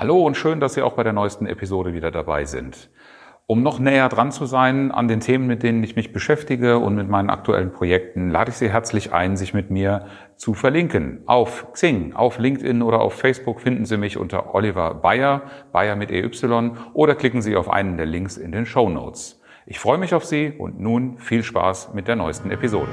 Hallo und schön, dass Sie auch bei der neuesten Episode wieder dabei sind. Um noch näher dran zu sein an den Themen, mit denen ich mich beschäftige und mit meinen aktuellen Projekten, lade ich Sie herzlich ein, sich mit mir zu verlinken. Auf Xing, auf LinkedIn oder auf Facebook finden Sie mich unter Oliver Bayer, Bayer mit EY, oder klicken Sie auf einen der Links in den Show Notes. Ich freue mich auf Sie und nun viel Spaß mit der neuesten Episode.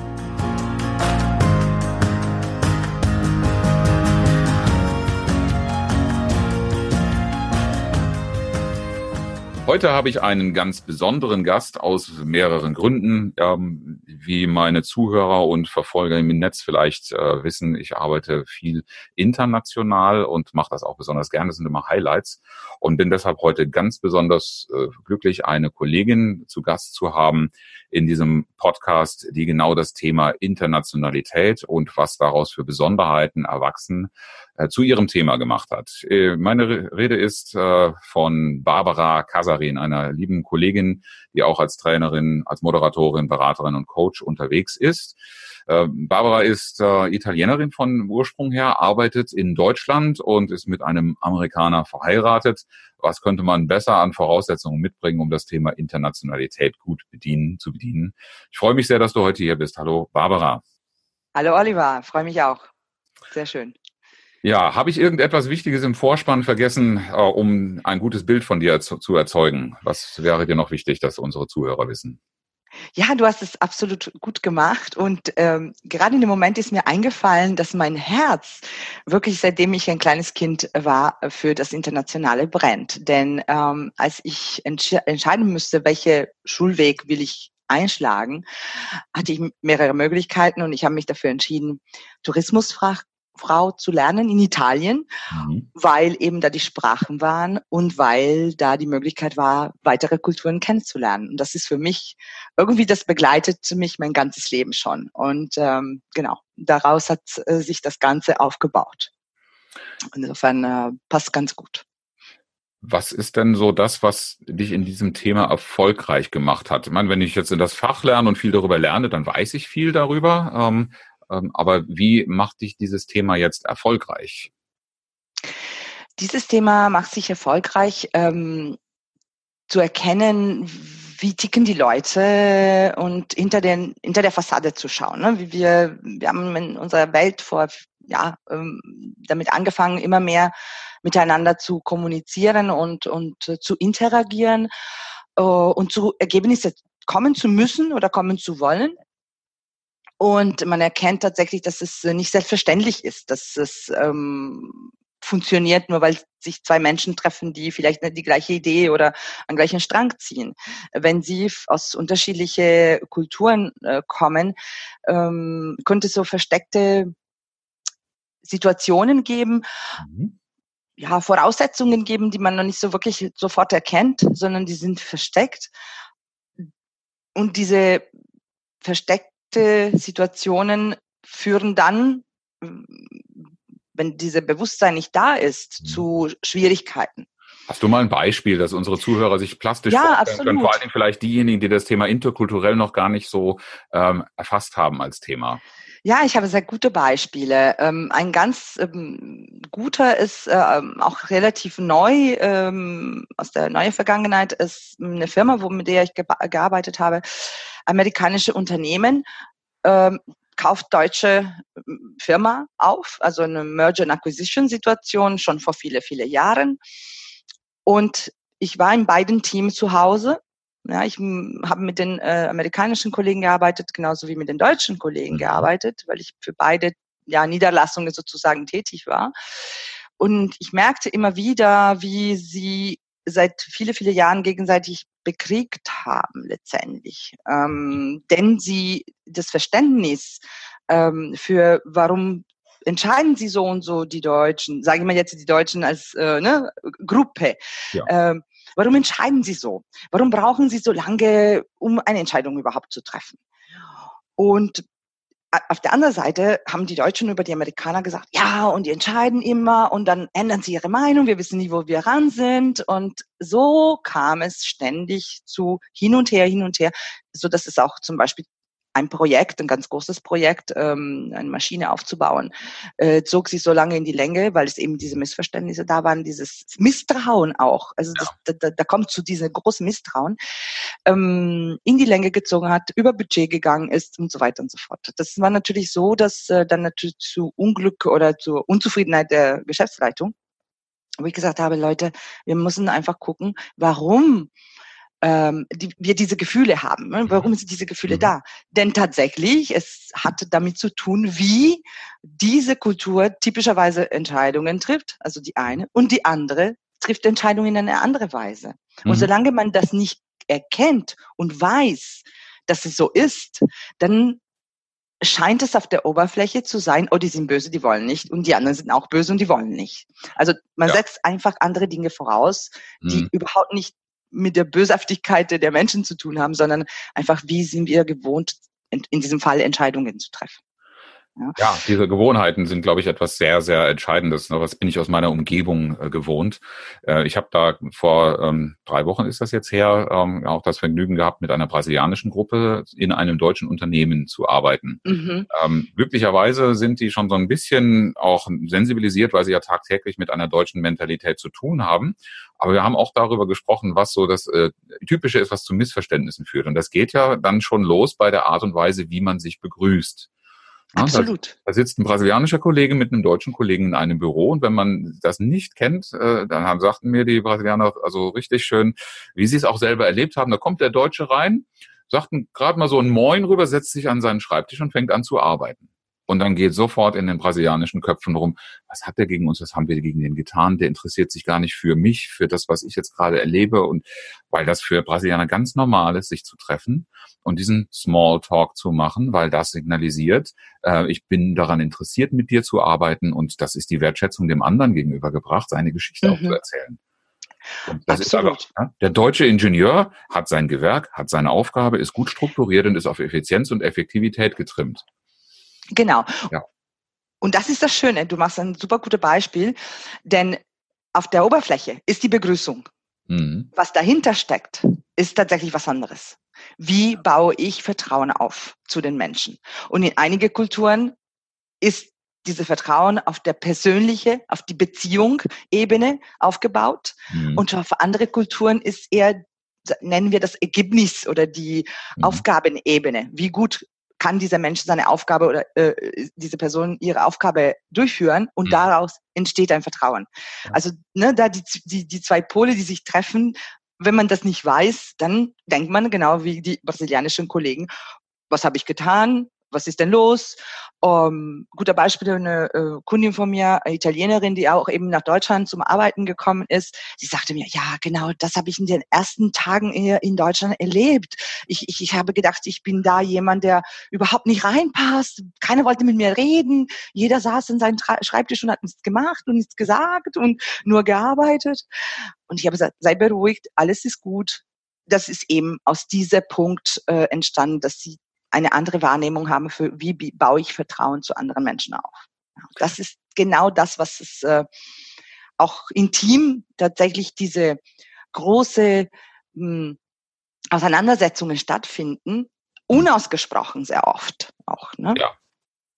Heute habe ich einen ganz besonderen Gast aus mehreren Gründen. Ähm, wie meine Zuhörer und Verfolger im Netz vielleicht äh, wissen, ich arbeite viel international und mache das auch besonders gerne. Das sind immer Highlights und bin deshalb heute ganz besonders äh, glücklich, eine Kollegin zu Gast zu haben in diesem Podcast, die genau das Thema Internationalität und was daraus für Besonderheiten erwachsen äh, zu ihrem Thema gemacht hat. Äh, meine Rede ist äh, von Barbara Kasarin, einer lieben Kollegin, die auch als Trainerin, als Moderatorin, Beraterin und Coach unterwegs ist. Barbara ist Italienerin von Ursprung her, arbeitet in Deutschland und ist mit einem Amerikaner verheiratet. Was könnte man besser an Voraussetzungen mitbringen, um das Thema Internationalität gut bedienen, zu bedienen? Ich freue mich sehr, dass du heute hier bist. Hallo, Barbara. Hallo, Oliver. Freue mich auch. Sehr schön. Ja, habe ich irgendetwas Wichtiges im Vorspann vergessen, äh, um ein gutes Bild von dir zu, erzeugen? Was wäre dir noch wichtig, dass unsere Zuhörer wissen? Ja, du hast es absolut gut gemacht und ähm, gerade in dem Moment ist mir eingefallen, dass mein Herz wirklich seitdem ich ein kleines Kind war für das Internationale brennt. Denn ähm, als ich entsch entscheiden müsste, welche Schulweg will ich einschlagen, hatte ich mehrere Möglichkeiten und ich habe mich dafür entschieden, Tourismusfach Frau zu lernen in Italien, mhm. weil eben da die Sprachen waren und weil da die Möglichkeit war, weitere Kulturen kennenzulernen. Und das ist für mich irgendwie, das begleitet mich mein ganzes Leben schon. Und ähm, genau, daraus hat äh, sich das Ganze aufgebaut. Insofern äh, passt ganz gut. Was ist denn so das, was dich in diesem Thema erfolgreich gemacht hat? Ich meine, wenn ich jetzt in das Fach lerne und viel darüber lerne, dann weiß ich viel darüber. Ähm, aber wie macht dich dieses Thema jetzt erfolgreich? Dieses Thema macht sich erfolgreich, ähm, zu erkennen, wie ticken die Leute und hinter, den, hinter der Fassade zu schauen. Ne? Wie wir, wir haben in unserer Welt vor, ja, ähm, damit angefangen, immer mehr miteinander zu kommunizieren und, und äh, zu interagieren äh, und zu Ergebnissen kommen zu müssen oder kommen zu wollen. Und man erkennt tatsächlich, dass es äh, nicht selbstverständlich ist, dass es ähm, funktioniert, nur weil sich zwei Menschen treffen, die vielleicht die gleiche Idee oder einen gleichen Strang ziehen. Wenn sie aus unterschiedlichen Kulturen äh, kommen, ähm, könnte es so versteckte Situationen geben, mhm. ja, Voraussetzungen geben, die man noch nicht so wirklich sofort erkennt, sondern die sind versteckt. Und diese versteckten Situationen führen dann, wenn diese Bewusstsein nicht da ist, mhm. zu Schwierigkeiten. Hast du mal ein Beispiel, dass unsere Zuhörer sich plastisch ja, vorstellen absolut. können? Vor allem vielleicht diejenigen, die das Thema interkulturell noch gar nicht so ähm, erfasst haben als Thema. Ja, ich habe sehr gute Beispiele. Ähm, ein ganz ähm, guter ist ähm, auch relativ neu aus der neuen Vergangenheit ist eine Firma, mit der ich gearbeitet habe, amerikanische Unternehmen kauft deutsche Firma auf, also eine Merger and Acquisition Situation schon vor viele, viele Jahren. Und ich war in beiden Teams zu Hause. Ja, ich habe mit den äh, amerikanischen Kollegen gearbeitet, genauso wie mit den deutschen Kollegen mhm. gearbeitet, weil ich für beide ja, Niederlassungen sozusagen tätig war. Und ich merkte immer wieder, wie sie seit viele, viele Jahren gegenseitig bekriegt haben letztendlich. Ähm, denn sie das Verständnis ähm, für warum entscheiden sie so und so die Deutschen, sage ich mal jetzt die Deutschen als äh, ne, Gruppe. Ja. Ähm, warum entscheiden sie so? Warum brauchen sie so lange, um eine Entscheidung überhaupt zu treffen? Und auf der anderen Seite haben die Deutschen über die Amerikaner gesagt, ja, und die entscheiden immer und dann ändern sie ihre Meinung, wir wissen nie, wo wir ran sind. Und so kam es ständig zu hin und her, hin und her, so dass es auch zum Beispiel ein Projekt, ein ganz großes Projekt, ähm, eine Maschine aufzubauen, äh, zog sich so lange in die Länge, weil es eben diese Missverständnisse da waren, dieses Misstrauen auch. Also das, ja. da, da kommt zu diesem großen Misstrauen, ähm, in die Länge gezogen hat, über Budget gegangen ist und so weiter und so fort. Das war natürlich so, dass äh, dann natürlich zu Unglück oder zur Unzufriedenheit der Geschäftsleitung wo ich gesagt habe, Leute, wir müssen einfach gucken, warum ähm, die, wir diese Gefühle haben. Ne? Warum sind diese Gefühle mhm. da? Denn tatsächlich, es hat damit zu tun, wie diese Kultur typischerweise Entscheidungen trifft, also die eine, und die andere trifft Entscheidungen in eine andere Weise. Mhm. Und solange man das nicht erkennt und weiß, dass es so ist, dann scheint es auf der Oberfläche zu sein, oh, die sind böse, die wollen nicht, und die anderen sind auch böse und die wollen nicht. Also man ja. setzt einfach andere Dinge voraus, die mhm. überhaupt nicht mit der Bösartigkeit der Menschen zu tun haben, sondern einfach, wie sind wir gewohnt, in diesem Fall Entscheidungen zu treffen. Ja. ja, diese Gewohnheiten sind, glaube ich, etwas sehr, sehr Entscheidendes. Was bin ich aus meiner Umgebung äh, gewohnt? Äh, ich habe da vor ähm, drei Wochen ist das jetzt her, ähm, auch das Vergnügen gehabt, mit einer brasilianischen Gruppe in einem deutschen Unternehmen zu arbeiten. Mhm. Ähm, glücklicherweise sind die schon so ein bisschen auch sensibilisiert, weil sie ja tagtäglich mit einer deutschen Mentalität zu tun haben. Aber wir haben auch darüber gesprochen, was so das äh, Typische ist, was zu Missverständnissen führt. Und das geht ja dann schon los bei der Art und Weise, wie man sich begrüßt. Absolut. Da, da, sitzt ein brasilianischer Kollege mit einem deutschen Kollegen in einem Büro und wenn man das nicht kennt, äh, dann haben, sagten mir die Brasilianer also richtig schön, wie sie es auch selber erlebt haben. Da kommt der Deutsche rein, sagt gerade mal so ein Moin rüber, setzt sich an seinen Schreibtisch und fängt an zu arbeiten. Und dann geht sofort in den brasilianischen Köpfen rum, was hat der gegen uns, was haben wir gegen den getan? Der interessiert sich gar nicht für mich, für das, was ich jetzt gerade erlebe. Und weil das für Brasilianer ganz normal ist, sich zu treffen und diesen Smalltalk zu machen, weil das signalisiert, äh, ich bin daran interessiert, mit dir zu arbeiten und das ist die Wertschätzung dem anderen gegenübergebracht, seine Geschichte mhm. auch zu erzählen. Und das Absolut. ist aber, ja, der deutsche Ingenieur hat sein Gewerk, hat seine Aufgabe, ist gut strukturiert und ist auf Effizienz und Effektivität getrimmt. Genau. Ja. Und das ist das Schöne. Du machst ein super gutes Beispiel, denn auf der Oberfläche ist die Begrüßung. Mhm. Was dahinter steckt, ist tatsächlich was anderes. Wie baue ich Vertrauen auf zu den Menschen? Und in einige Kulturen ist diese Vertrauen auf der persönliche, auf die Beziehung-Ebene aufgebaut. Mhm. Und auf andere Kulturen ist eher, nennen wir das Ergebnis oder die mhm. Aufgabenebene. Wie gut kann dieser Mensch seine Aufgabe oder äh, diese Person ihre Aufgabe durchführen und mhm. daraus entsteht ein Vertrauen. Also ne, da die, die, die zwei Pole, die sich treffen, wenn man das nicht weiß, dann denkt man genau wie die brasilianischen Kollegen, was habe ich getan? Was ist denn los? Um, guter Beispiel, eine äh, Kundin von mir, eine Italienerin, die auch eben nach Deutschland zum Arbeiten gekommen ist, sie sagte mir, ja, genau, das habe ich in den ersten Tagen hier in Deutschland erlebt. Ich, ich, ich habe gedacht, ich bin da jemand, der überhaupt nicht reinpasst. Keiner wollte mit mir reden. Jeder saß in seinem Schreibtisch und hat nichts gemacht und nichts gesagt und nur gearbeitet. Und ich habe gesagt, sei beruhigt, alles ist gut das ist eben aus diesem Punkt äh, entstanden, dass sie eine andere Wahrnehmung haben für, wie baue ich Vertrauen zu anderen Menschen auf. Das ist genau das, was es äh, auch intim tatsächlich diese große mh, hm, Auseinandersetzungen stattfinden, unausgesprochen sehr oft auch. Ne? Ja.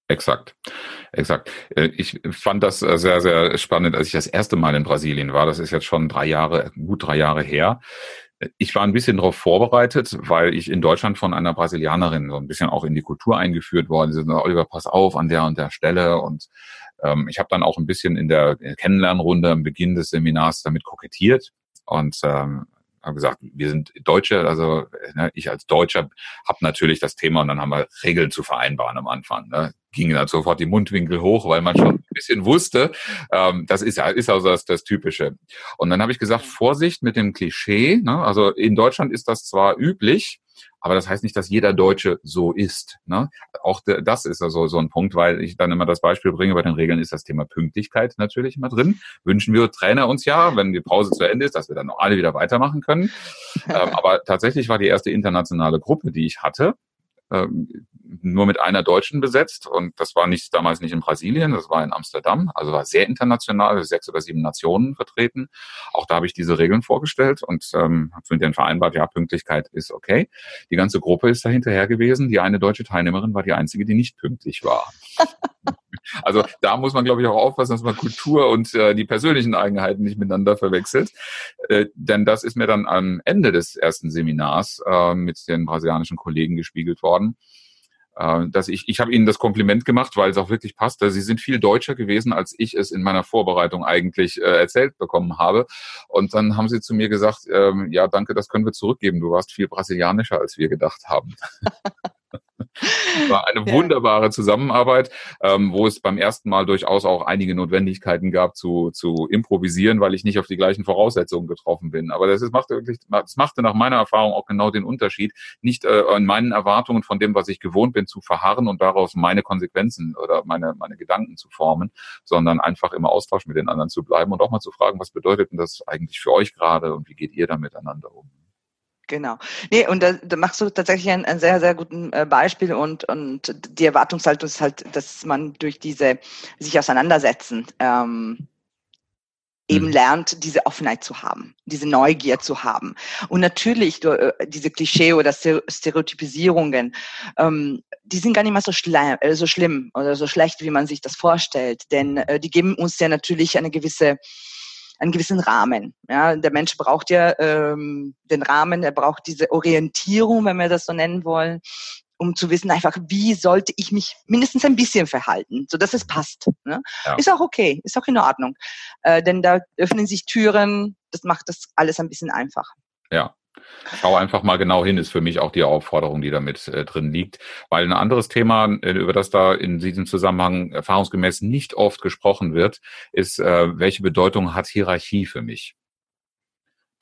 Exakt, exakt. Äh, ich fand das äh, sehr, sehr spannend, als ich das erste Mal in Brasilien war. Das ist jetzt schon drei Jahre, gut drei Jahre her ich war ein bisschen darauf vorbereitet, weil ich in Deutschland von einer Brasilianerin so ein bisschen auch in die Kultur eingeführt worden bin. Oliver, pass auf an der und der Stelle. Und ähm, ich habe dann auch ein bisschen in der Kennenlernrunde am Beginn des Seminars damit kokettiert und ähm, habe gesagt, wir sind Deutsche, also ne, ich als Deutscher habe natürlich das Thema und dann haben wir Regeln zu vereinbaren am Anfang. Ne gingen dann sofort die Mundwinkel hoch, weil man schon ein bisschen wusste, ähm, das ist ja ist also das, das Typische. Und dann habe ich gesagt, Vorsicht mit dem Klischee. Ne? Also in Deutschland ist das zwar üblich, aber das heißt nicht, dass jeder Deutsche so ist. Ne? Auch das ist also so ein Punkt, weil ich dann immer das Beispiel bringe, bei den Regeln ist das Thema Pünktlichkeit natürlich immer drin. Wünschen wir Trainer uns ja, wenn die Pause zu Ende ist, dass wir dann noch alle wieder weitermachen können. ähm, aber tatsächlich war die erste internationale Gruppe, die ich hatte, nur mit einer Deutschen besetzt und das war nicht damals nicht in Brasilien, das war in Amsterdam, also war sehr international, sechs oder sieben Nationen vertreten. Auch da habe ich diese Regeln vorgestellt und ähm, habe mit denen vereinbart, ja, Pünktlichkeit ist okay. Die ganze Gruppe ist da hinterher gewesen. Die eine deutsche Teilnehmerin war die einzige, die nicht pünktlich war. Also da muss man, glaube ich, auch aufpassen, dass man Kultur und äh, die persönlichen Eigenheiten nicht miteinander verwechselt. Äh, denn das ist mir dann am Ende des ersten Seminars äh, mit den brasilianischen Kollegen gespiegelt worden. Äh, dass ich, ich habe ihnen das Kompliment gemacht, weil es auch wirklich passt. Sie sind viel deutscher gewesen, als ich es in meiner Vorbereitung eigentlich äh, erzählt bekommen habe. Und dann haben sie zu mir gesagt, ähm, ja, danke, das können wir zurückgeben. Du warst viel brasilianischer, als wir gedacht haben. War eine wunderbare Zusammenarbeit, ähm, wo es beim ersten Mal durchaus auch einige Notwendigkeiten gab zu, zu improvisieren, weil ich nicht auf die gleichen Voraussetzungen getroffen bin. Aber das, ist, machte wirklich, das machte nach meiner Erfahrung auch genau den Unterschied, nicht äh, in meinen Erwartungen von dem, was ich gewohnt bin, zu verharren und daraus meine Konsequenzen oder meine, meine Gedanken zu formen, sondern einfach im Austausch mit den anderen zu bleiben und auch mal zu fragen, was bedeutet denn das eigentlich für euch gerade und wie geht ihr da miteinander um? Genau. Nee, und da, da machst du tatsächlich ein, ein sehr, sehr guten äh, Beispiel und, und die Erwartungshaltung ist halt, dass man durch diese sich auseinandersetzen ähm, eben mhm. lernt, diese Offenheit zu haben, diese Neugier zu haben. Und natürlich äh, diese Klischee oder Stereotypisierungen, ähm, die sind gar nicht mal so, schlimm, äh, so schlimm oder so schlecht, wie man sich das vorstellt. Denn äh, die geben uns ja natürlich eine gewisse einen gewissen Rahmen. Ja, der Mensch braucht ja ähm, den Rahmen, er braucht diese Orientierung, wenn wir das so nennen wollen, um zu wissen einfach, wie sollte ich mich mindestens ein bisschen verhalten, so dass es passt. Ne? Ja. Ist auch okay, ist auch in Ordnung, äh, denn da öffnen sich Türen, das macht das alles ein bisschen einfacher. Ja, Schau einfach mal genau hin, ist für mich auch die Aufforderung, die damit äh, drin liegt. Weil ein anderes Thema, äh, über das da in diesem Zusammenhang erfahrungsgemäß nicht oft gesprochen wird, ist, äh, welche Bedeutung hat Hierarchie für mich?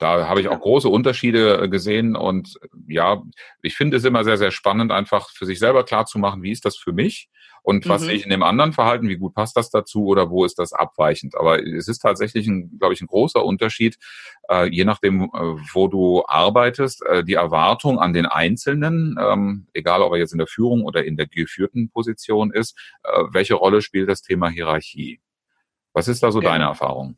Da habe ich auch große Unterschiede äh, gesehen und ja, ich finde es immer sehr, sehr spannend, einfach für sich selber klarzumachen, wie ist das für mich und was mhm. sehe ich in dem anderen Verhalten, wie gut passt das dazu oder wo ist das abweichend. Aber es ist tatsächlich, ein, glaube ich, ein großer Unterschied, äh, je nachdem, äh, wo du arbeitest, äh, die Erwartung an den Einzelnen, ähm, egal ob er jetzt in der Führung oder in der geführten Position ist, äh, welche Rolle spielt das Thema Hierarchie? Was ist da so deine Erfahrung?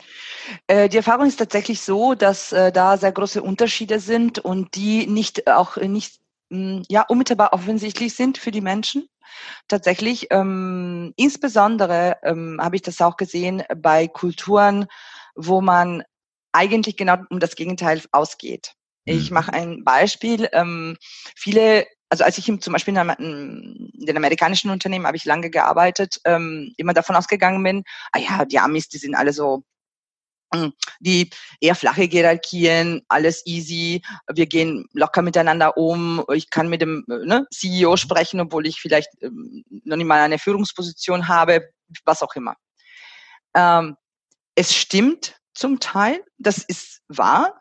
Äh, die Erfahrung ist tatsächlich so, dass äh, da sehr große Unterschiede sind und die nicht auch nicht hm, ja unmittelbar offensichtlich sind für die Menschen. Tatsächlich, ähm, insbesondere ähm, habe ich das auch gesehen bei Kulturen, wo man eigentlich genau um das Gegenteil ausgeht. Ich mhm. mache ein Beispiel. Ähm, viele also als ich zum Beispiel in, den amerikanischen Unternehmen habe ich lange gearbeitet, ähm, immer davon ausgegangen bin, ah ja, die Amis, die sind alle so hm, die eher flache Hierarchien, alles easy, wir gehen locker miteinander um, ich kann mit dem ne, CEO sprechen, obwohl ich vielleicht ähm, noch nicht mal eine Führungsposition habe, was auch immer. Ähm, es stimmt zum Teil, das ist wahr.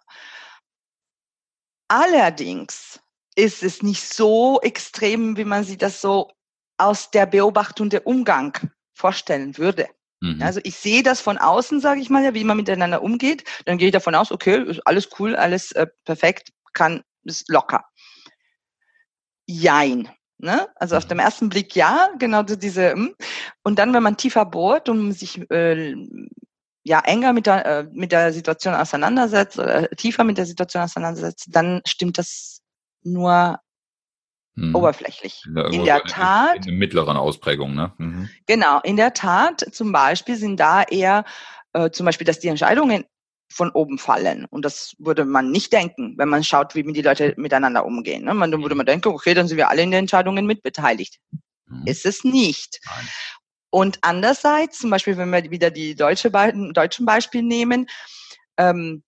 Allerdings ist es nicht so extrem, wie man sich das so aus der Beobachtung der Umgang vorstellen würde. Mhm. Also ich sehe das von außen, sage ich mal, ja, wie man miteinander umgeht. Dann gehe ich davon aus, okay, alles cool, alles äh, perfekt, kann, ist locker. Jein. Ne? Also auf mhm. dem ersten Blick ja, genau diese. Hm. Und dann, wenn man tiefer bohrt und sich äh, ja enger mit der, äh, mit der Situation auseinandersetzt oder tiefer mit der Situation auseinandersetzt, dann stimmt das nur hm. oberflächlich. Ja, in der Tat. In, in mittleren Ausprägung, ne? Mhm. Genau, in der Tat zum Beispiel sind da eher äh, zum Beispiel, dass die Entscheidungen von oben fallen. Und das würde man nicht denken, wenn man schaut, wie die Leute miteinander umgehen. Ne? Man, dann würde man denken, okay, dann sind wir alle in den Entscheidungen mitbeteiligt. Mhm. Ist es nicht. Nein. Und andererseits, zum Beispiel, wenn wir wieder die deutsche Be deutschen Beispiel nehmen, ähm,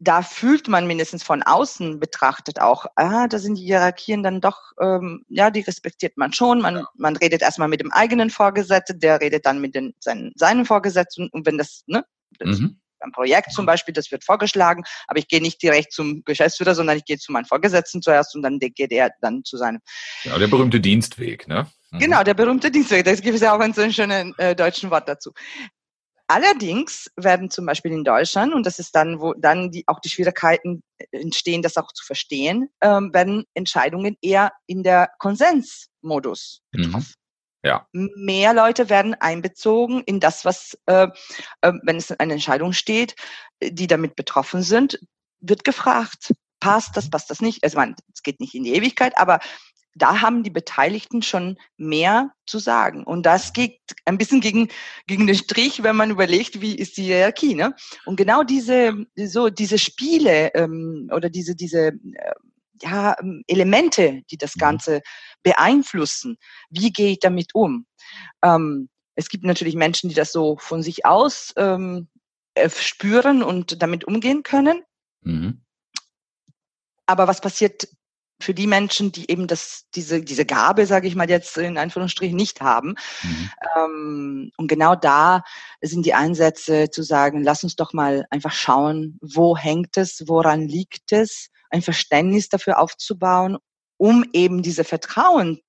da fühlt man mindestens von außen betrachtet auch, ah, da sind die Hierarchien dann doch, ähm, ja, die respektiert man schon. Man, man redet erstmal mit dem eigenen Vorgesetzten, der redet dann mit den, seinen, seinen Vorgesetzten und wenn das, ne, das mhm. ein Projekt zum Beispiel, das wird vorgeschlagen, aber ich gehe nicht direkt zum Geschäftsführer, sondern ich gehe zu meinem Vorgesetzten zuerst und dann geht er dann zu seinem. Ja, der berühmte Dienstweg, ne? Mhm. Genau, der berühmte Dienstweg. Da gibt es ja auch einen so schönen äh, deutschen Wort dazu. Allerdings werden zum Beispiel in Deutschland, und das ist dann, wo dann die, auch die Schwierigkeiten entstehen, das auch zu verstehen, ähm, werden Entscheidungen eher in der Konsensmodus mhm. getroffen. Ja. Mehr Leute werden einbezogen in das, was, äh, äh, wenn es eine Entscheidung steht, die damit betroffen sind, wird gefragt, passt das, passt das nicht? Also man, es geht nicht in die Ewigkeit, aber da haben die Beteiligten schon mehr zu sagen. Und das geht ein bisschen gegen, gegen den Strich, wenn man überlegt, wie ist die Hierarchie. Ne? Und genau diese, so, diese Spiele ähm, oder diese, diese äh, ja, ähm, Elemente, die das mhm. Ganze beeinflussen, wie gehe ich damit um? Ähm, es gibt natürlich Menschen, die das so von sich aus ähm, äh, spüren und damit umgehen können. Mhm. Aber was passiert für die Menschen, die eben das, diese, diese Gabe, sage ich mal jetzt in Anführungsstrichen, nicht haben. Mhm. Ähm, und genau da sind die Einsätze zu sagen, lass uns doch mal einfach schauen, wo hängt es, woran liegt es, ein Verständnis dafür aufzubauen, um eben diese Vertrauen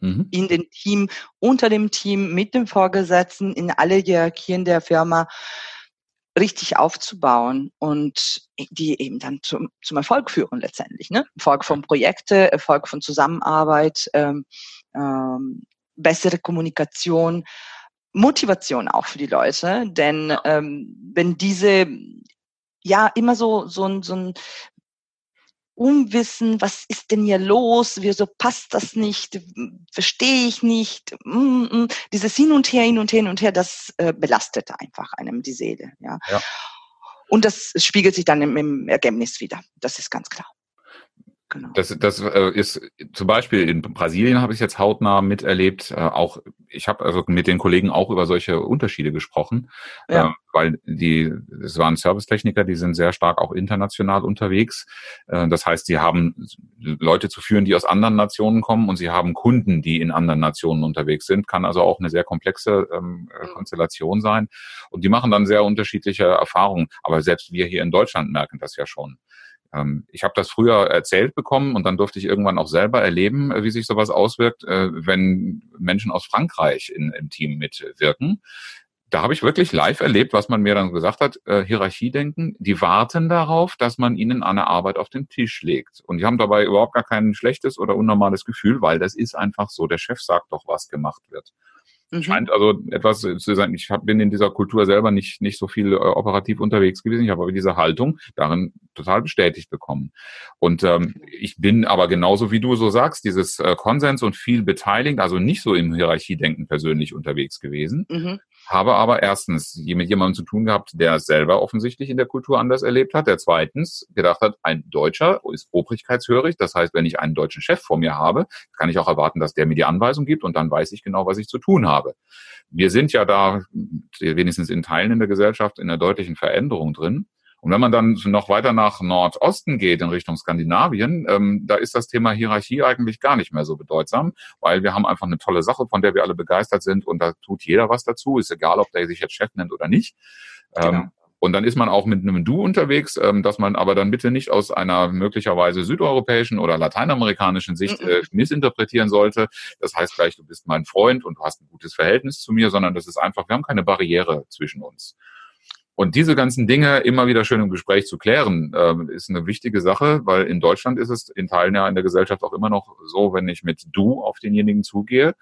mhm. in den Team, unter dem Team, mit dem Vorgesetzten, in alle Hierarchien der Firma richtig aufzubauen und die eben dann zum, zum Erfolg führen letztendlich. Ne? Erfolg von Projekte, Erfolg von Zusammenarbeit, ähm, ähm, bessere Kommunikation, Motivation auch für die Leute. Denn ähm, wenn diese ja immer so so ein, so ein Unwissen, was ist denn hier los, wieso passt das nicht, verstehe ich nicht, mm, mm. dieses Hin und Her, Hin und Her, Hin und Her, das äh, belastet einfach einem die Seele. Ja. ja. Und das spiegelt sich dann im, im Ergebnis wieder, das ist ganz klar. Genau. Das, das äh, ist zum Beispiel in Brasilien habe ich jetzt hautnah miterlebt. Äh, auch ich habe also mit den Kollegen auch über solche Unterschiede gesprochen, ja. äh, weil die es waren Servicetechniker, die sind sehr stark auch international unterwegs. Äh, das heißt, sie haben Leute zu führen, die aus anderen Nationen kommen und sie haben Kunden, die in anderen Nationen unterwegs sind. Kann also auch eine sehr komplexe ähm, mhm. Konstellation sein. Und die machen dann sehr unterschiedliche Erfahrungen. Aber selbst wir hier in Deutschland merken das ja schon. Ähm, ich habe das früher erzählt bekommen und dann durfte ich irgendwann auch selber erleben, äh, wie sich sowas auswirkt, äh, wenn Menschen aus Frankreich in, im Team mitwirken. Da habe ich wirklich live erlebt, was man mir dann gesagt hat, äh, Hierarchiedenken, die warten darauf, dass man ihnen eine Arbeit auf den Tisch legt. Und die haben dabei überhaupt gar kein schlechtes oder unnormales Gefühl, weil das ist einfach so, der Chef sagt doch, was gemacht wird. Mhm. Scheint also etwas zu sein. Ich hab, bin in dieser Kultur selber nicht, nicht so viel äh, operativ unterwegs gewesen. Ich habe aber diese Haltung darin total bestätigt bekommen. Und ähm, ich bin aber genauso wie du so sagst, dieses äh, Konsens und viel beteiligt, also nicht so im Hierarchiedenken persönlich unterwegs gewesen. Mhm habe aber erstens mit jemandem zu tun gehabt, der es selber offensichtlich in der Kultur anders erlebt hat, der zweitens gedacht hat, ein Deutscher ist obrigkeitshörig, das heißt, wenn ich einen deutschen Chef vor mir habe, kann ich auch erwarten, dass der mir die Anweisung gibt und dann weiß ich genau, was ich zu tun habe. Wir sind ja da wenigstens in Teilen in der Gesellschaft in einer deutlichen Veränderung drin. Und wenn man dann noch weiter nach Nordosten geht, in Richtung Skandinavien, ähm, da ist das Thema Hierarchie eigentlich gar nicht mehr so bedeutsam, weil wir haben einfach eine tolle Sache, von der wir alle begeistert sind und da tut jeder was dazu. Ist egal, ob der sich jetzt Chef nennt oder nicht. Ähm, genau. Und dann ist man auch mit einem Du unterwegs, ähm, dass man aber dann bitte nicht aus einer möglicherweise südeuropäischen oder lateinamerikanischen Sicht äh, missinterpretieren sollte. Das heißt gleich, du bist mein Freund und du hast ein gutes Verhältnis zu mir, sondern das ist einfach, wir haben keine Barriere zwischen uns. Und diese ganzen Dinge immer wieder schön im Gespräch zu klären, äh, ist eine wichtige Sache, weil in Deutschland ist es in Teilen ja in der Gesellschaft auch immer noch so, wenn ich mit du auf denjenigen zugehe,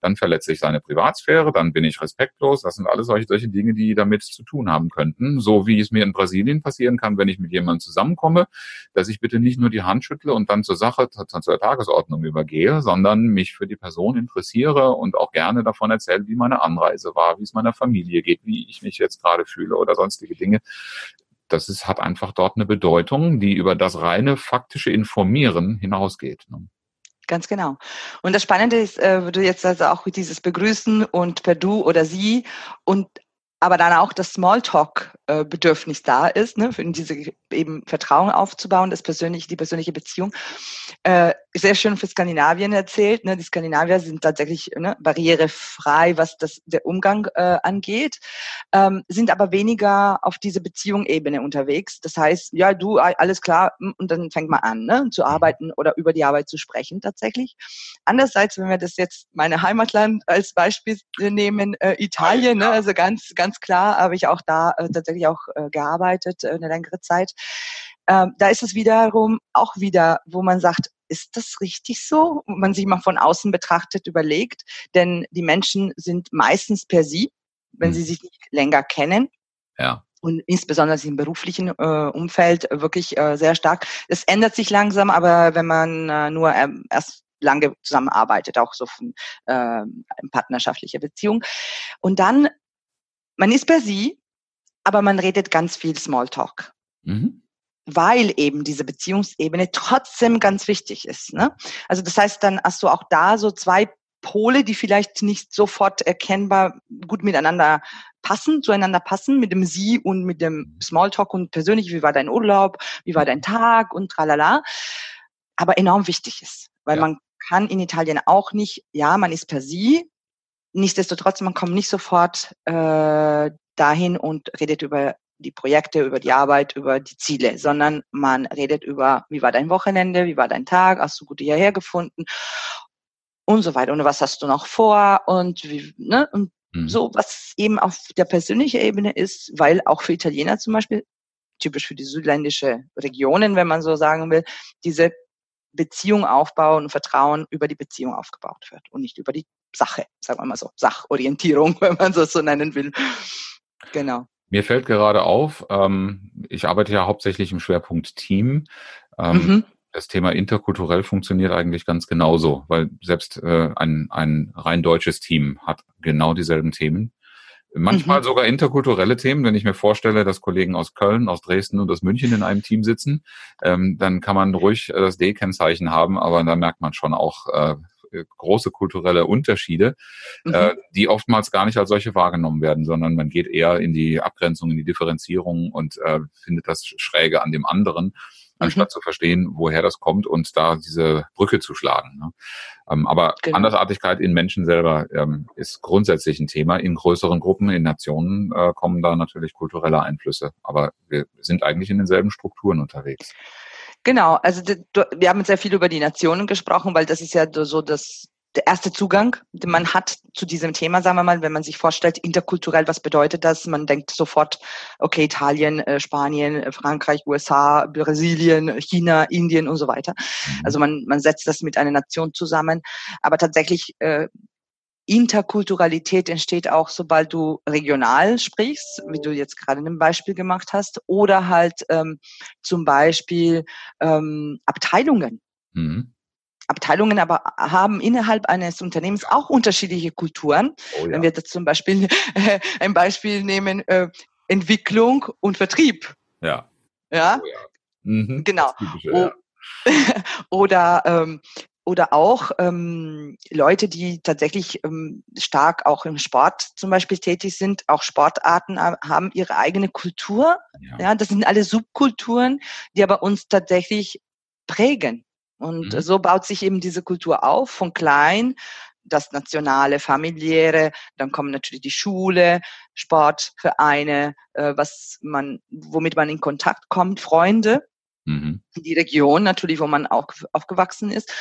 dann verletze ich seine Privatsphäre, dann bin ich respektlos. Das sind alles solche, solche Dinge, die damit zu tun haben könnten. So wie es mir in Brasilien passieren kann, wenn ich mit jemandem zusammenkomme, dass ich bitte nicht nur die Hand schüttle und dann zur Sache, zur Tagesordnung übergehe, sondern mich für die Person interessiere und auch gerne davon erzähle, wie meine Anreise war, wie es meiner Familie geht, wie ich mich jetzt gerade fühle oder sonstige Dinge das ist, hat einfach dort eine Bedeutung, die über das reine faktische Informieren hinausgeht. Ganz genau. Und das Spannende ist, äh, du jetzt also auch dieses Begrüßen und per Du oder Sie und aber dann auch das Smalltalk-Bedürfnis da ist, ne, für diese eben Vertrauen aufzubauen, das persönliche, die persönliche Beziehung. Äh, sehr schön für Skandinavien erzählt. Ne? Die Skandinavier sind tatsächlich ne, barrierefrei, was das der Umgang äh, angeht, ähm, sind aber weniger auf diese Beziehung-Ebene unterwegs. Das heißt, ja, du, alles klar, und dann fängt man an, ne, zu arbeiten oder über die Arbeit zu sprechen tatsächlich. Andererseits, wenn wir das jetzt meine Heimatland als Beispiel nehmen, äh, Italien, ne, also ganz, ganz klar habe ich auch da äh, tatsächlich auch äh, gearbeitet äh, eine längere Zeit. Ähm, da ist es wiederum auch wieder, wo man sagt, ist das richtig so? Man sich mal von außen betrachtet, überlegt, denn die Menschen sind meistens per sie, wenn mhm. sie sich nicht länger kennen. Ja und insbesondere im beruflichen äh, Umfeld wirklich äh, sehr stark. Es ändert sich langsam, aber wenn man äh, nur ähm, erst lange zusammenarbeitet, auch so von äh, partnerschaftlicher Beziehung. Und dann, man ist per sie, aber man redet ganz viel Smalltalk. Mhm. Weil eben diese Beziehungsebene trotzdem ganz wichtig ist. Ne? Also das heißt, dann hast du auch da so zwei Pole, die vielleicht nicht sofort erkennbar gut miteinander passen, zueinander passen, mit dem Sie und mit dem Smalltalk und persönlich, wie war dein Urlaub, wie war dein Tag und tralala, aber enorm wichtig ist, weil ja. man kann in Italien auch nicht, ja, man ist per Sie, nichtsdestotrotz, man kommt nicht sofort äh, dahin und redet über die Projekte, über die Arbeit, über die Ziele, sondern man redet über, wie war dein Wochenende, wie war dein Tag, hast du gut hierher gefunden und so weiter. Und was hast du noch vor und wie, ne? Und mhm. so, was eben auf der persönlichen Ebene ist, weil auch für Italiener zum Beispiel, typisch für die südländische Regionen, wenn man so sagen will, diese Beziehung aufbauen und Vertrauen über die Beziehung aufgebaut wird und nicht über die Sache, sagen wir mal so, Sachorientierung, wenn man so so nennen will. Genau. Mir fällt gerade auf, ähm, ich arbeite ja hauptsächlich im Schwerpunkt Team. Ähm, mhm. Das Thema interkulturell funktioniert eigentlich ganz genauso, weil selbst äh, ein, ein rein deutsches Team hat genau dieselben Themen. Manchmal mhm. sogar interkulturelle Themen. Wenn ich mir vorstelle, dass Kollegen aus Köln, aus Dresden und aus München in einem Team sitzen, ähm, dann kann man ruhig äh, das D-Kennzeichen haben, aber da merkt man schon auch äh, große kulturelle Unterschiede, mhm. äh, die oftmals gar nicht als solche wahrgenommen werden, sondern man geht eher in die Abgrenzung, in die Differenzierung und äh, findet das Schräge an dem anderen anstatt mhm. zu verstehen, woher das kommt und da diese Brücke zu schlagen. Ne? Ähm, aber genau. Andersartigkeit in Menschen selber ähm, ist grundsätzlich ein Thema. In größeren Gruppen, in Nationen äh, kommen da natürlich kulturelle Einflüsse, aber wir sind eigentlich in denselben Strukturen unterwegs. Genau, also wir haben sehr viel über die Nationen gesprochen, weil das ist ja so das der erste Zugang, den man hat zu diesem Thema, sagen wir mal, wenn man sich vorstellt, interkulturell, was bedeutet das? Man denkt sofort, okay, Italien, äh, Spanien, äh, Frankreich, USA, Brasilien, China, Indien und so weiter. Mhm. Also man, man setzt das mit einer Nation zusammen. Aber tatsächlich, äh, Interkulturalität entsteht auch, sobald du regional sprichst, wie du jetzt gerade ein Beispiel gemacht hast, oder halt ähm, zum Beispiel ähm, Abteilungen. Mhm. Abteilungen aber haben innerhalb eines Unternehmens auch unterschiedliche Kulturen. Oh ja. Wenn wir das zum Beispiel äh, ein Beispiel nehmen, äh, Entwicklung und Vertrieb. Ja. Ja. Oh ja. Mhm. Genau. Typische, ja. Oder ähm, oder auch ähm, Leute, die tatsächlich ähm, stark auch im Sport zum Beispiel tätig sind, auch Sportarten haben ihre eigene Kultur. Ja. ja, das sind alle Subkulturen, die aber uns tatsächlich prägen. Und mhm. so baut sich eben diese Kultur auf, von klein, das nationale, familiäre, dann kommen natürlich die Schule, Sportvereine, äh, was man, womit man in Kontakt kommt, Freunde. Mhm. Die Region natürlich, wo man auch aufgewachsen ist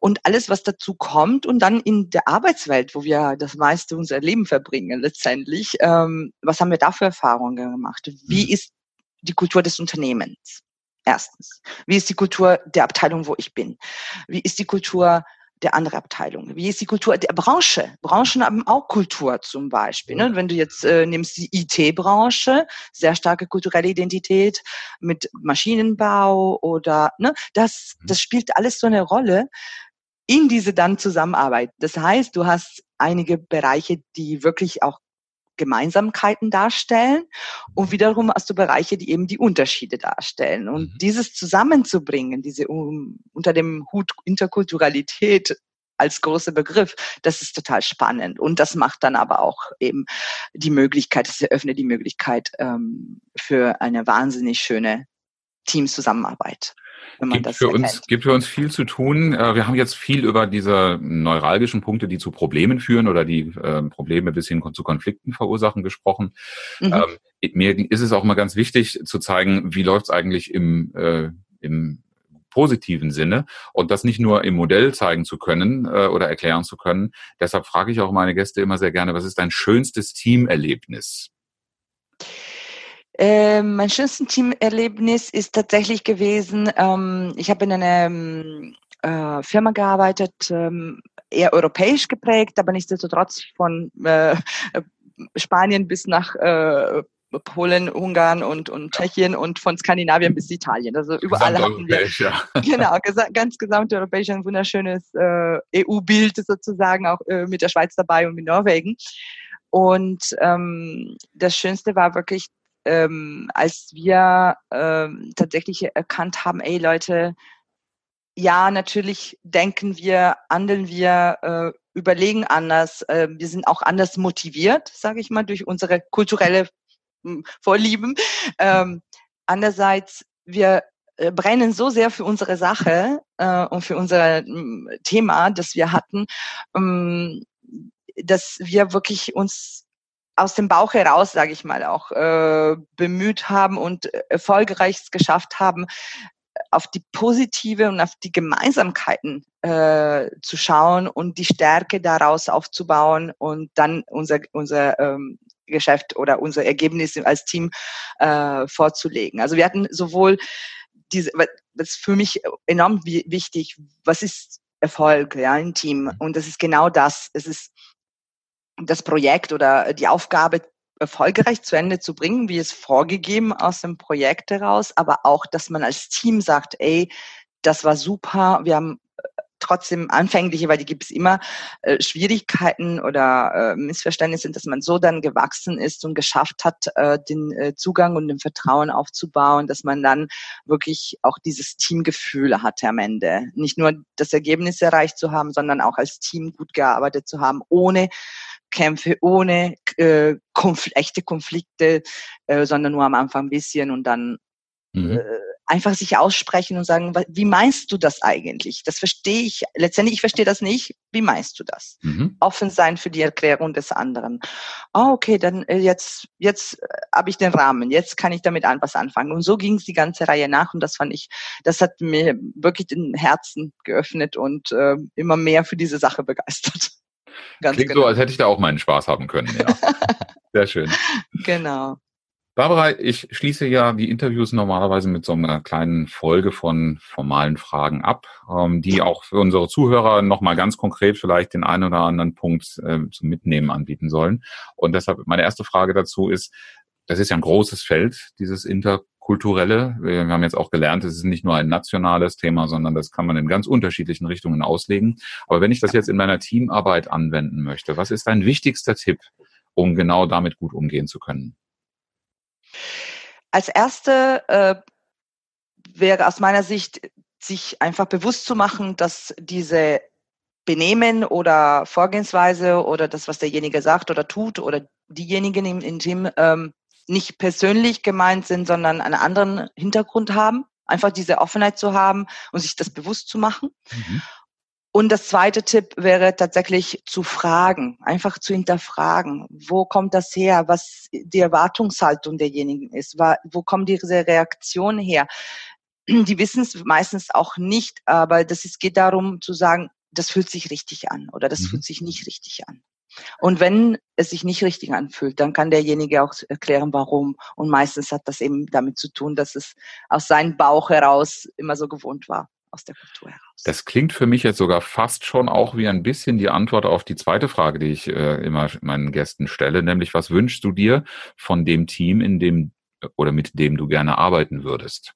und alles, was dazu kommt und dann in der Arbeitswelt, wo wir das meiste unser Leben verbringen letztendlich. Ähm, was haben wir da für Erfahrungen gemacht? Wie mhm. ist die Kultur des Unternehmens? Erstens, wie ist die Kultur der Abteilung, wo ich bin? Wie ist die Kultur der anderen Abteilung? Wie ist die Kultur der Branche? Branchen haben auch Kultur zum Beispiel. Ne? Wenn du jetzt äh, nimmst die IT-Branche, sehr starke kulturelle Identität mit Maschinenbau oder ne, das, mhm. das spielt alles so eine Rolle in diese dann Zusammenarbeit. Das heißt, du hast einige Bereiche, die wirklich auch Gemeinsamkeiten darstellen und wiederum hast du Bereiche, die eben die Unterschiede darstellen. Und mhm. dieses zusammenzubringen, diese um, unter dem Hut Interkulturalität als großer Begriff, das ist total spannend. Und das macht dann aber auch eben die Möglichkeit, es eröffnet die Möglichkeit ähm, für eine wahnsinnig schöne Teamzusammenarbeit. Wenn man gibt das für erkennt. uns gibt für uns viel zu tun. Äh, wir haben jetzt viel über diese neuralgischen Punkte, die zu Problemen führen oder die äh, Probleme bis hin zu Konflikten verursachen, gesprochen. Mhm. Ähm, mir ist es auch mal ganz wichtig zu zeigen, wie läuft es eigentlich im, äh, im positiven Sinne und das nicht nur im Modell zeigen zu können äh, oder erklären zu können. Deshalb frage ich auch meine Gäste immer sehr gerne, was ist dein schönstes Teamerlebnis? Äh, mein schönstes Teamerlebnis ist tatsächlich gewesen, ähm, ich habe in einer ähm, äh, Firma gearbeitet, ähm, eher europäisch geprägt, aber nichtsdestotrotz von äh, Spanien bis nach äh, Polen, Ungarn und, und Tschechien und von Skandinavien bis Italien. Also überall hatten wir genau gesa ganz gesamteuropäisch ein wunderschönes äh, EU-Bild sozusagen auch äh, mit der Schweiz dabei und mit Norwegen. Und ähm, das Schönste war wirklich ähm, als wir ähm, tatsächlich erkannt haben, ey Leute, ja, natürlich denken wir, handeln wir, äh, überlegen anders. Äh, wir sind auch anders motiviert, sage ich mal, durch unsere kulturelle hm, Vorlieben. Ähm, andererseits, wir äh, brennen so sehr für unsere Sache äh, und für unser hm, Thema, das wir hatten, ähm, dass wir wirklich uns aus dem Bauch heraus, sage ich mal, auch äh, bemüht haben und erfolgreich geschafft haben, auf die positive und auf die Gemeinsamkeiten äh, zu schauen und die Stärke daraus aufzubauen und dann unser, unser ähm, Geschäft oder unser Ergebnis als Team äh, vorzulegen. Also wir hatten sowohl diese, das ist für mich enorm wichtig, was ist Erfolg ja, im Team? Und das ist genau das. Es ist das Projekt oder die Aufgabe erfolgreich zu Ende zu bringen, wie es vorgegeben aus dem Projekt heraus, aber auch, dass man als Team sagt, ey, das war super, wir haben trotzdem anfängliche, weil die gibt es immer, äh, Schwierigkeiten oder äh, Missverständnisse, dass man so dann gewachsen ist und geschafft hat, äh, den äh, Zugang und den Vertrauen aufzubauen, dass man dann wirklich auch dieses Teamgefühl hatte am Ende. Nicht nur das Ergebnis erreicht zu haben, sondern auch als Team gut gearbeitet zu haben, ohne Kämpfe, ohne äh, konf echte Konflikte, äh, sondern nur am Anfang ein bisschen und dann mhm. äh, einfach sich aussprechen und sagen, wie meinst du das eigentlich? Das verstehe ich, letztendlich, ich verstehe das nicht. Wie meinst du das? Mhm. Offen sein für die Erklärung des anderen. Oh, okay, dann äh, jetzt, jetzt äh, habe ich den Rahmen, jetzt kann ich damit an was anfangen. Und so ging es die ganze Reihe nach und das fand ich, das hat mir wirklich den Herzen geöffnet und äh, immer mehr für diese Sache begeistert. Ganz Klingt genau. so, als hätte ich da auch meinen Spaß haben können, ja. Sehr schön. Genau. Barbara, ich schließe ja die Interviews normalerweise mit so einer kleinen Folge von formalen Fragen ab, ähm, die auch für unsere Zuhörer nochmal ganz konkret vielleicht den einen oder anderen Punkt äh, zum Mitnehmen anbieten sollen. Und deshalb meine erste Frage dazu ist, das ist ja ein großes Feld, dieses interkulturelle. Wir haben jetzt auch gelernt, es ist nicht nur ein nationales Thema, sondern das kann man in ganz unterschiedlichen Richtungen auslegen. Aber wenn ich das jetzt in meiner Teamarbeit anwenden möchte, was ist dein wichtigster Tipp, um genau damit gut umgehen zu können? Als erste äh, wäre aus meiner Sicht, sich einfach bewusst zu machen, dass diese Benehmen oder Vorgehensweise oder das, was derjenige sagt oder tut oder diejenigen im, im Team ähm, nicht persönlich gemeint sind, sondern einen anderen Hintergrund haben. Einfach diese Offenheit zu haben und sich das bewusst zu machen. Mhm. Und das zweite Tipp wäre tatsächlich zu fragen, einfach zu hinterfragen. Wo kommt das her? Was die Erwartungshaltung derjenigen ist? Wo kommt diese Reaktion her? Die wissen es meistens auch nicht, aber das ist, geht darum zu sagen, das fühlt sich richtig an oder das mhm. fühlt sich nicht richtig an. Und wenn es sich nicht richtig anfühlt, dann kann derjenige auch erklären, warum. Und meistens hat das eben damit zu tun, dass es aus seinem Bauch heraus immer so gewohnt war aus der Kultur heraus. Das klingt für mich jetzt sogar fast schon auch wie ein bisschen die Antwort auf die zweite Frage, die ich äh, immer meinen Gästen stelle, nämlich was wünschst du dir von dem Team, in dem oder mit dem du gerne arbeiten würdest?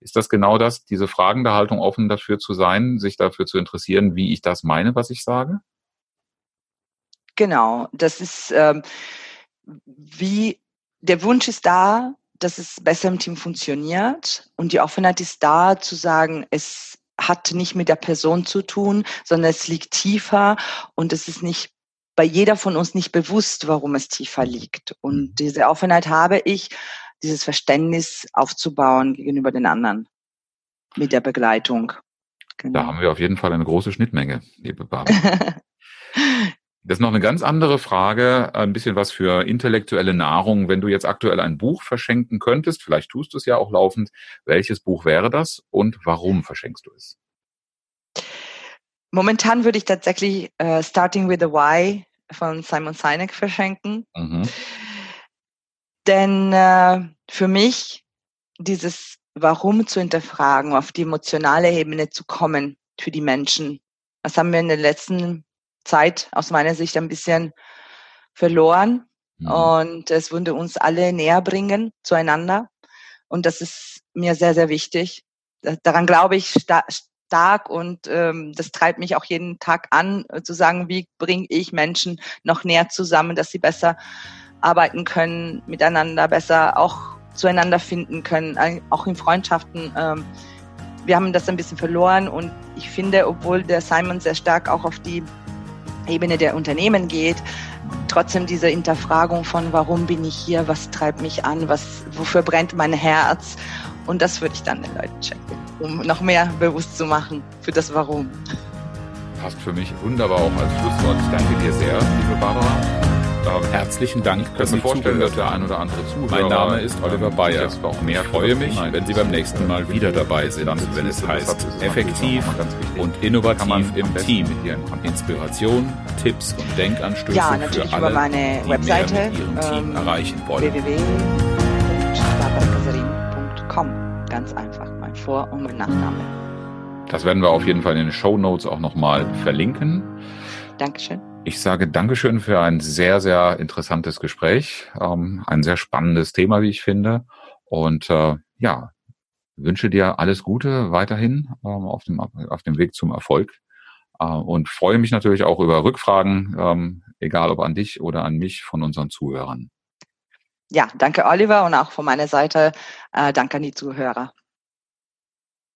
Ist das genau das, diese fragende Haltung offen dafür zu sein, sich dafür zu interessieren, wie ich das meine, was ich sage? Genau, das ist ähm, wie der Wunsch ist da, dass es besser im Team funktioniert und die Offenheit ist da zu sagen, es hat nicht mit der Person zu tun, sondern es liegt tiefer und es ist nicht bei jeder von uns nicht bewusst, warum es tiefer liegt. Und mhm. diese Offenheit habe ich, dieses Verständnis aufzubauen gegenüber den anderen mit der Begleitung. Genau. Da haben wir auf jeden Fall eine große Schnittmenge, liebe Barbara. Das ist noch eine ganz andere Frage, ein bisschen was für intellektuelle Nahrung. Wenn du jetzt aktuell ein Buch verschenken könntest, vielleicht tust du es ja auch laufend, welches Buch wäre das und warum verschenkst du es? Momentan würde ich tatsächlich uh, Starting with the Why von Simon Sinek verschenken. Mhm. Denn äh, für mich dieses Warum zu hinterfragen, auf die emotionale Ebene zu kommen für die Menschen. Das haben wir in der letzten Zeit aus meiner Sicht ein bisschen verloren. Mhm. Und es würde uns alle näher bringen zueinander. Und das ist mir sehr, sehr wichtig. Daran glaube ich stark und ähm, das treibt mich auch jeden Tag an, äh, zu sagen, wie bringe ich Menschen noch näher zusammen, dass sie besser arbeiten können, miteinander besser auch zueinander finden können, auch in Freundschaften. Ähm, wir haben das ein bisschen verloren und ich finde, obwohl der Simon sehr stark auch auf die Ebene der Unternehmen geht, trotzdem diese Hinterfragung von, warum bin ich hier, was treibt mich an, was, wofür brennt mein Herz und das würde ich dann den Leuten schenken, um noch mehr bewusst zu machen für das Warum. Passt für mich wunderbar auch als Schlusswort. Ich danke dir sehr, liebe Barbara. Ähm, Herzlichen Dank, ich dass Sie vorstellen, dass der ein oder andere Zuhörer. Mein Name ist Oliver Bayer. Ich freue mich, wenn Sie beim nächsten Mal wieder dabei sind, wenn es heißt effektiv und innovativ im Team. Inspiration, Tipps und Denkanstöße ja, für alle, über meine die Webseite, mehr mit ihrem Team ähm, erreichen wollen. www.barbaracasarin Com. Ganz einfach, mein Vor- und mein Nachname. Das werden wir auf jeden Fall in den Show Notes auch nochmal verlinken. Dankeschön. Ich sage Dankeschön für ein sehr, sehr interessantes Gespräch. Ähm, ein sehr spannendes Thema, wie ich finde. Und äh, ja, wünsche dir alles Gute weiterhin ähm, auf, dem, auf dem Weg zum Erfolg. Äh, und freue mich natürlich auch über Rückfragen, ähm, egal ob an dich oder an mich von unseren Zuhörern ja, danke Oliver und auch von meiner Seite äh, danke an die Zuhörer.